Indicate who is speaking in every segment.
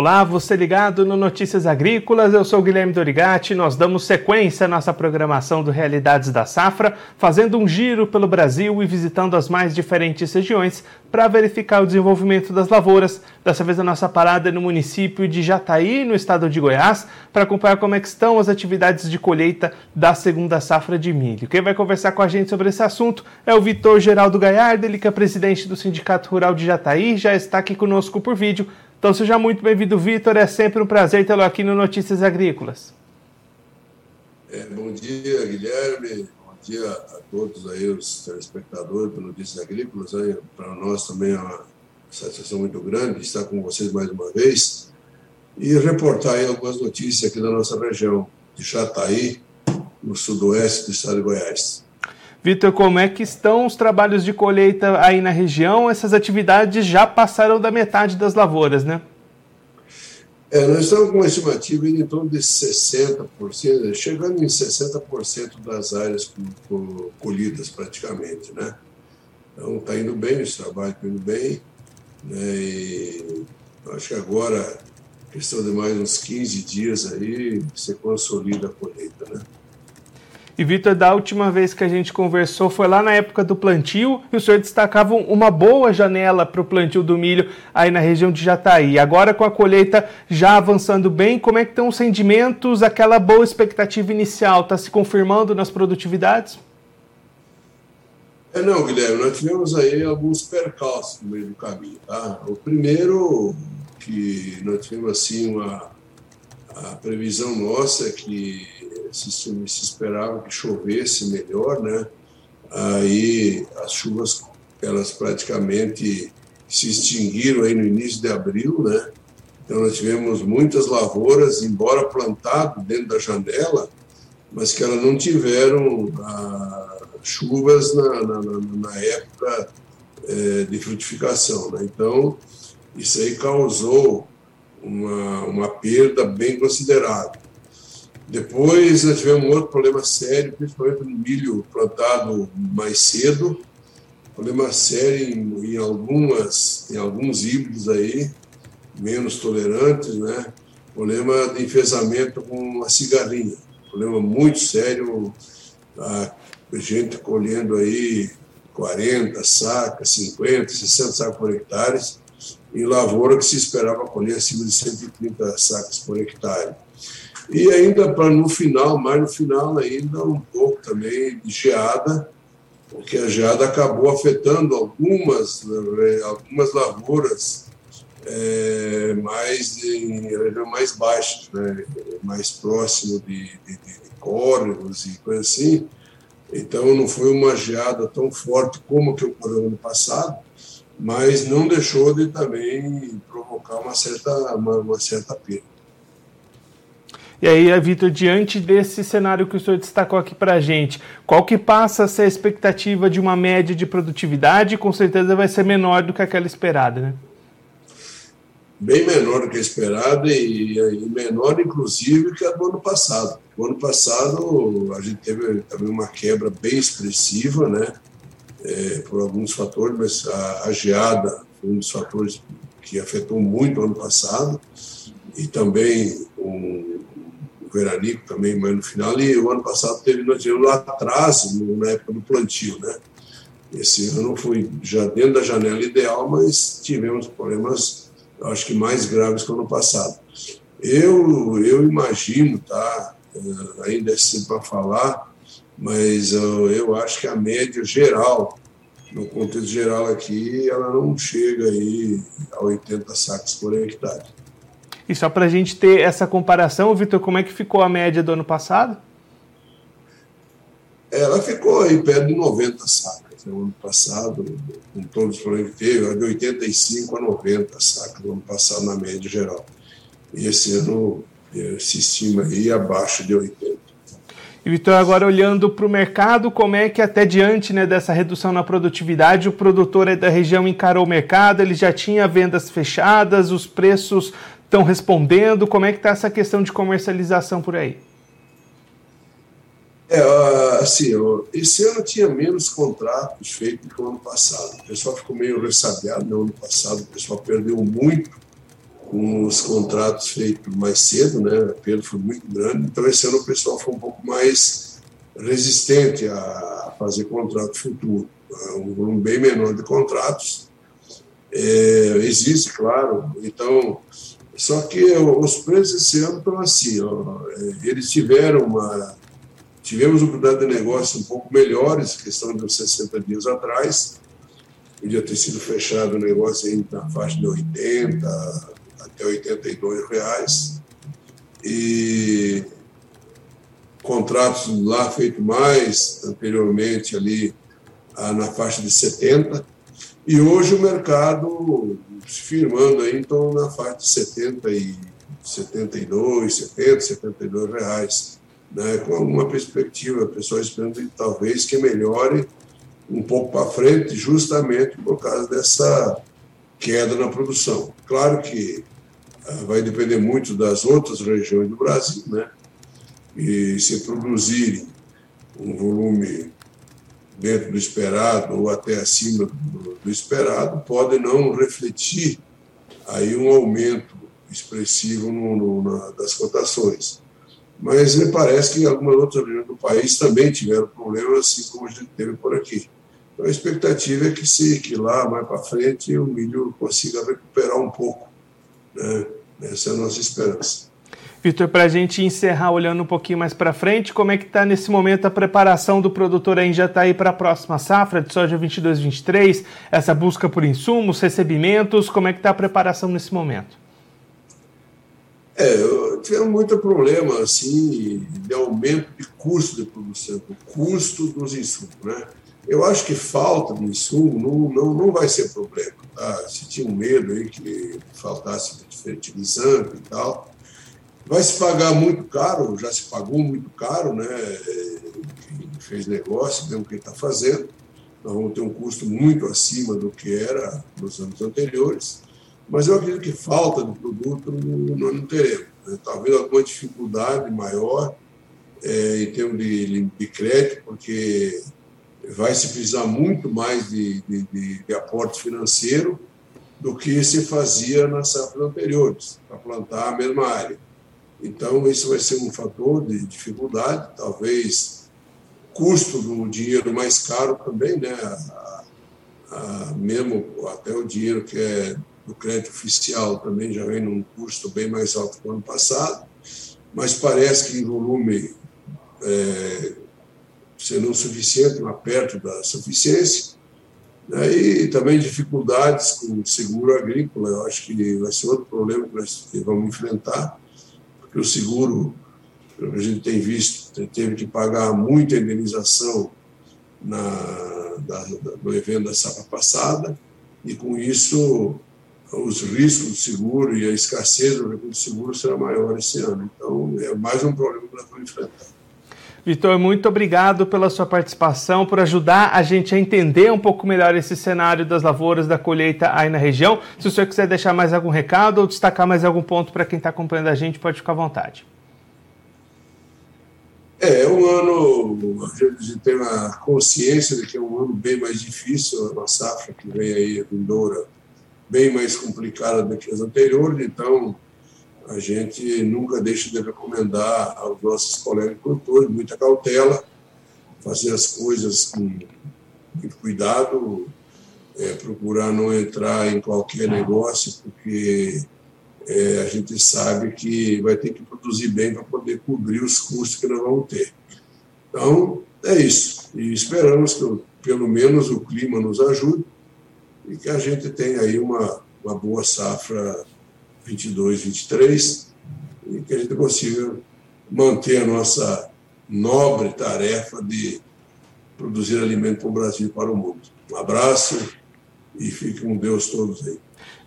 Speaker 1: Olá, você ligado no Notícias Agrícolas, eu sou Guilherme Dorigati. Nós damos sequência à nossa programação do Realidades da Safra, fazendo um giro pelo Brasil e visitando as mais diferentes regiões para verificar o desenvolvimento das lavouras. Dessa vez a nossa parada é no município de Jataí, no estado de Goiás, para acompanhar como é estão as atividades de colheita da segunda safra de milho. Quem vai conversar com a gente sobre esse assunto é o Vitor Geraldo Gaiardo, ele que é presidente do Sindicato Rural de Jataí, já está aqui conosco por vídeo então seja muito bem-vindo, Vitor. É sempre um prazer tê-lo aqui no Notícias Agrícolas.
Speaker 2: É, bom dia, Guilherme. Bom dia a todos aí, os telespectadores do Notícias Agrícolas. Para nós também é uma satisfação muito grande estar com vocês mais uma vez e reportar aí algumas notícias aqui da nossa região, de Chataí, no sudoeste do estado de Goiás.
Speaker 1: Vitor, como é que estão os trabalhos de colheita aí na região? Essas atividades já passaram da metade das lavouras, né?
Speaker 2: É, nós estamos com uma estimativa em torno de 60%, chegando em 60% das áreas colhidas praticamente, né? Então está indo bem, esse trabalho está indo bem, né? E acho que agora, questão de mais uns 15 dias aí, você consolida a colheita, né?
Speaker 1: E Vitor, da última vez que a gente conversou foi lá na época do plantio e o senhor destacava uma boa janela para o plantio do milho aí na região de Jataí. Agora com a colheita já avançando bem, como é que estão os rendimentos? Aquela boa expectativa inicial está se confirmando nas produtividades?
Speaker 2: É, não, Guilherme, nós tivemos aí alguns percalços no meio do caminho. Tá? O primeiro, que nós tivemos assim uma a previsão nossa é que se, se esperava que chovesse melhor, né? Aí as chuvas elas praticamente se extinguiram aí no início de abril, né? Então nós tivemos muitas lavouras, embora plantado dentro da janela, mas que elas não tiveram ah, chuvas na, na, na época eh, de frutificação, né? Então isso aí causou uma, uma perda bem considerável. Depois nós tivemos um outro problema sério, principalmente no milho plantado mais cedo, problema sério em, em, algumas, em alguns híbridos aí, menos tolerantes, né? Problema de enfesamento com a cigarrinha, problema muito sério, a gente colhendo aí 40 sacas, 50, 60 sacas por hectare, em lavoura que se esperava colher acima de 130 sacas por hectare. E ainda para no final, mais no final ainda, um pouco também de geada, porque a geada acabou afetando algumas, eh, algumas lavouras é, mais em região mais baixas, né, mais próximo de, de, de córregos e coisa assim. Então não foi uma geada tão forte como que ocorreu ano passado, mas não deixou de também provocar uma certa, uma, uma certa perda.
Speaker 1: E aí, Vitor, diante desse cenário que o senhor destacou aqui para a gente, qual que passa a ser a expectativa de uma média de produtividade? Com certeza vai ser menor do que aquela esperada, né?
Speaker 2: Bem menor do que a esperada e, e menor, inclusive, que a do ano passado. O ano passado a gente teve também uma quebra bem expressiva, né? É, por alguns fatores, mas a, a geada foi um dos fatores que afetou muito o ano passado e também um, veranico também, mas no final, e o ano passado teve, nós tivemos um atraso na época do plantio, né? Esse ano foi já dentro da janela ideal, mas tivemos problemas, acho que mais graves que o ano passado. Eu, eu imagino, tá? Eh, ainda é cedo para falar, mas eu, eu acho que a média geral, no contexto geral aqui, ela não chega aí a 80 sacos por hectare.
Speaker 1: E só para a gente ter essa comparação, Vitor, como é que ficou a média do ano passado?
Speaker 2: Ela ficou aí perto de 90 sacas. No ano passado, com todos os problemas que teve, de 85 a 90 sacas no ano passado, na média geral. E esse ano eh, se estima aí abaixo de 80.
Speaker 1: E Vitor, agora olhando para o mercado, como é que até diante né, dessa redução na produtividade, o produtor da região encarou o mercado, ele já tinha vendas fechadas, os preços estão respondendo? Como é que está essa questão de comercialização por aí?
Speaker 2: É, assim, esse ano tinha menos contratos feitos que o ano passado. O pessoal ficou meio ressabiado no ano passado, o pessoal perdeu muito com os contratos feitos mais cedo, né? O apelo foi muito grande, então esse ano o pessoal foi um pouco mais resistente a fazer contrato futuro, um volume bem menor de contratos. É, existe, claro, então, só que os preços esse ano estão assim, ó, é, eles tiveram uma, tivemos oportunidade de negócio um pouco melhores, questão de uns 60 dias atrás, podia ter sido fechado o negócio aí na faixa de 80, até 82 reais. E contratos lá feito mais anteriormente ali ah, na faixa de 70 e hoje o mercado se firmando aí então na faixa de 70 e 72, 70, 72 reais, né, com alguma perspectiva, a pessoa esperando talvez que melhore um pouco para frente, justamente por causa dessa queda na produção. Claro que ah, vai depender muito das outras regiões do Brasil, né? E se produzirem um volume dentro do esperado ou até acima do, do esperado, pode não refletir aí um aumento expressivo no, no, na, das cotações. Mas me parece que algumas outras regiões do país também tiveram problemas, assim como a gente teve por aqui. Então, a expectativa é que, se, que lá, mais para frente, o milho consiga recuperar um pouco. Né? Essa é a nossa esperança.
Speaker 1: Vitor, para a gente encerrar olhando um pouquinho mais para frente, como é que está nesse momento a preparação do produtor aí já está aí para a próxima safra de soja 22-23, essa busca por insumos, recebimentos, como é que está a preparação nesse momento?
Speaker 2: É, tivemos muito problema assim de aumento de custo de produção, o custo dos insumos, né? Eu acho que falta de insumo não, não, não vai ser problema. Tá? Se tinha um medo aí que faltasse fertilizante e tal, vai se pagar muito caro, já se pagou muito caro, né? Quem fez negócio, vê o que está fazendo. Nós vamos ter um custo muito acima do que era nos anos anteriores, mas eu acredito que falta de produto nós não teremos. Né? Talvez alguma dificuldade maior é, em termos de, de crédito, porque vai se precisar muito mais de, de, de, de aporte financeiro do que se fazia nas safras anteriores, para plantar a mesma área. Então, isso vai ser um fator de dificuldade, talvez custo do dinheiro mais caro também, né? A, a, mesmo até o dinheiro que é do crédito oficial também já vem num custo bem mais alto que o ano passado, mas parece que em volume é, sendo suficiente, mas perto da suficiência, né? e também dificuldades com o seguro agrícola, eu acho que vai ser outro problema que nós vamos enfrentar, porque o seguro, que a gente tem visto, teve que pagar muita indenização na, da, do evento da safra passada, e com isso os riscos do seguro e a escassez do seguro será maior esse ano. Então, é mais um problema que nós enfrentar.
Speaker 1: Vitor, muito obrigado pela sua participação, por ajudar a gente a entender um pouco melhor esse cenário das lavouras da colheita aí na região. Se o senhor quiser deixar mais algum recado ou destacar mais algum ponto para quem está acompanhando a gente, pode ficar à vontade.
Speaker 2: É, é um ano, a gente tem a consciência de que é um ano bem mais difícil, a safra que vem aí, a vindoura, bem mais complicada do que as anteriores, então a gente nunca deixa de recomendar aos nossos colegas produtores muita cautela, fazer as coisas com muito cuidado, é, procurar não entrar em qualquer negócio, porque é, a gente sabe que vai ter que produzir bem para poder cobrir os custos que nós vamos ter. Então, é isso. E esperamos que, pelo menos, o clima nos ajude e que a gente tenha aí uma, uma boa safra 22, 23, e que a gente consiga manter a nossa nobre tarefa de produzir alimento para o Brasil e para o mundo. Um abraço e fique com Deus todos aí.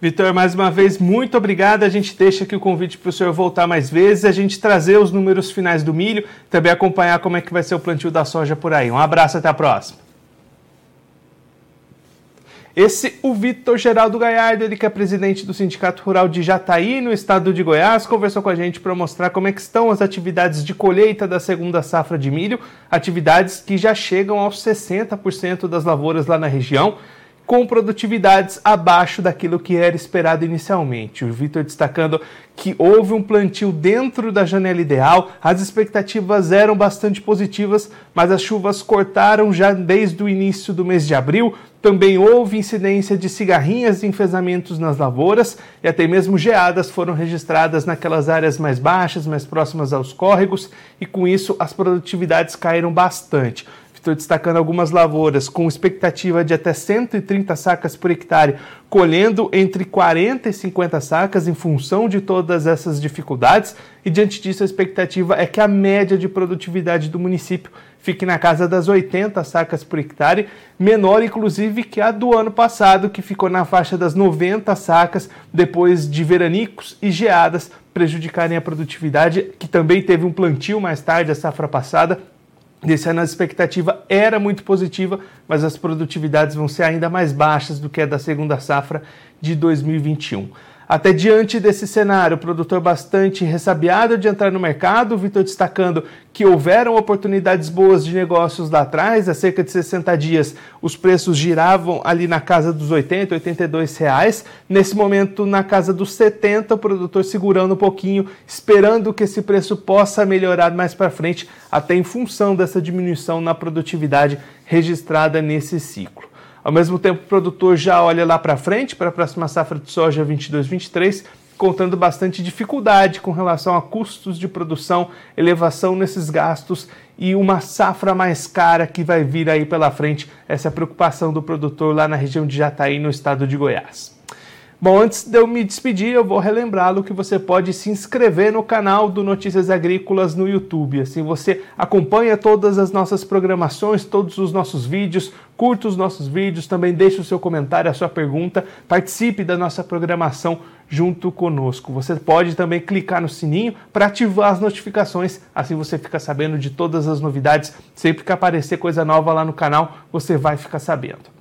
Speaker 1: Vitor, mais uma vez, muito obrigado. A gente deixa aqui o convite para o senhor voltar mais vezes, a gente trazer os números finais do milho, também acompanhar como é que vai ser o plantio da soja por aí. Um abraço, até a próxima. Esse, o Vitor Geraldo Gaiardo, ele que é presidente do Sindicato Rural de Jataí, no estado de Goiás, conversou com a gente para mostrar como é que estão as atividades de colheita da segunda safra de milho, atividades que já chegam aos 60% das lavouras lá na região com produtividades abaixo daquilo que era esperado inicialmente. O Vitor destacando que houve um plantio dentro da janela ideal, as expectativas eram bastante positivas, mas as chuvas cortaram já desde o início do mês de abril. Também houve incidência de cigarrinhas e enfesamentos nas lavouras e até mesmo geadas foram registradas naquelas áreas mais baixas, mais próximas aos córregos, e com isso as produtividades caíram bastante. Estou destacando algumas lavouras com expectativa de até 130 sacas por hectare, colhendo entre 40 e 50 sacas em função de todas essas dificuldades. E diante disso, a expectativa é que a média de produtividade do município fique na casa das 80 sacas por hectare, menor inclusive que a do ano passado, que ficou na faixa das 90 sacas depois de veranicos e geadas prejudicarem a produtividade, que também teve um plantio mais tarde, a safra passada, desse ano a expectativa era muito positiva, mas as produtividades vão ser ainda mais baixas do que a da segunda safra de 2021. Até diante desse cenário, o produtor bastante ressabiado de entrar no mercado, Vitor destacando que houveram oportunidades boas de negócios lá atrás, há cerca de 60 dias os preços giravam ali na casa dos 80, 82 reais. Nesse momento, na casa dos 70, o produtor segurando um pouquinho, esperando que esse preço possa melhorar mais para frente, até em função dessa diminuição na produtividade registrada nesse ciclo. Ao mesmo tempo, o produtor já olha lá para frente, para a próxima safra de soja 22-23, contando bastante dificuldade com relação a custos de produção, elevação nesses gastos e uma safra mais cara que vai vir aí pela frente. Essa é a preocupação do produtor lá na região de Jataí, no estado de Goiás. Bom, antes de eu me despedir, eu vou relembrá-lo que você pode se inscrever no canal do Notícias Agrícolas no YouTube. Assim você acompanha todas as nossas programações, todos os nossos vídeos, curta os nossos vídeos, também deixe o seu comentário, a sua pergunta, participe da nossa programação junto conosco. Você pode também clicar no sininho para ativar as notificações, assim você fica sabendo de todas as novidades. Sempre que aparecer coisa nova lá no canal, você vai ficar sabendo.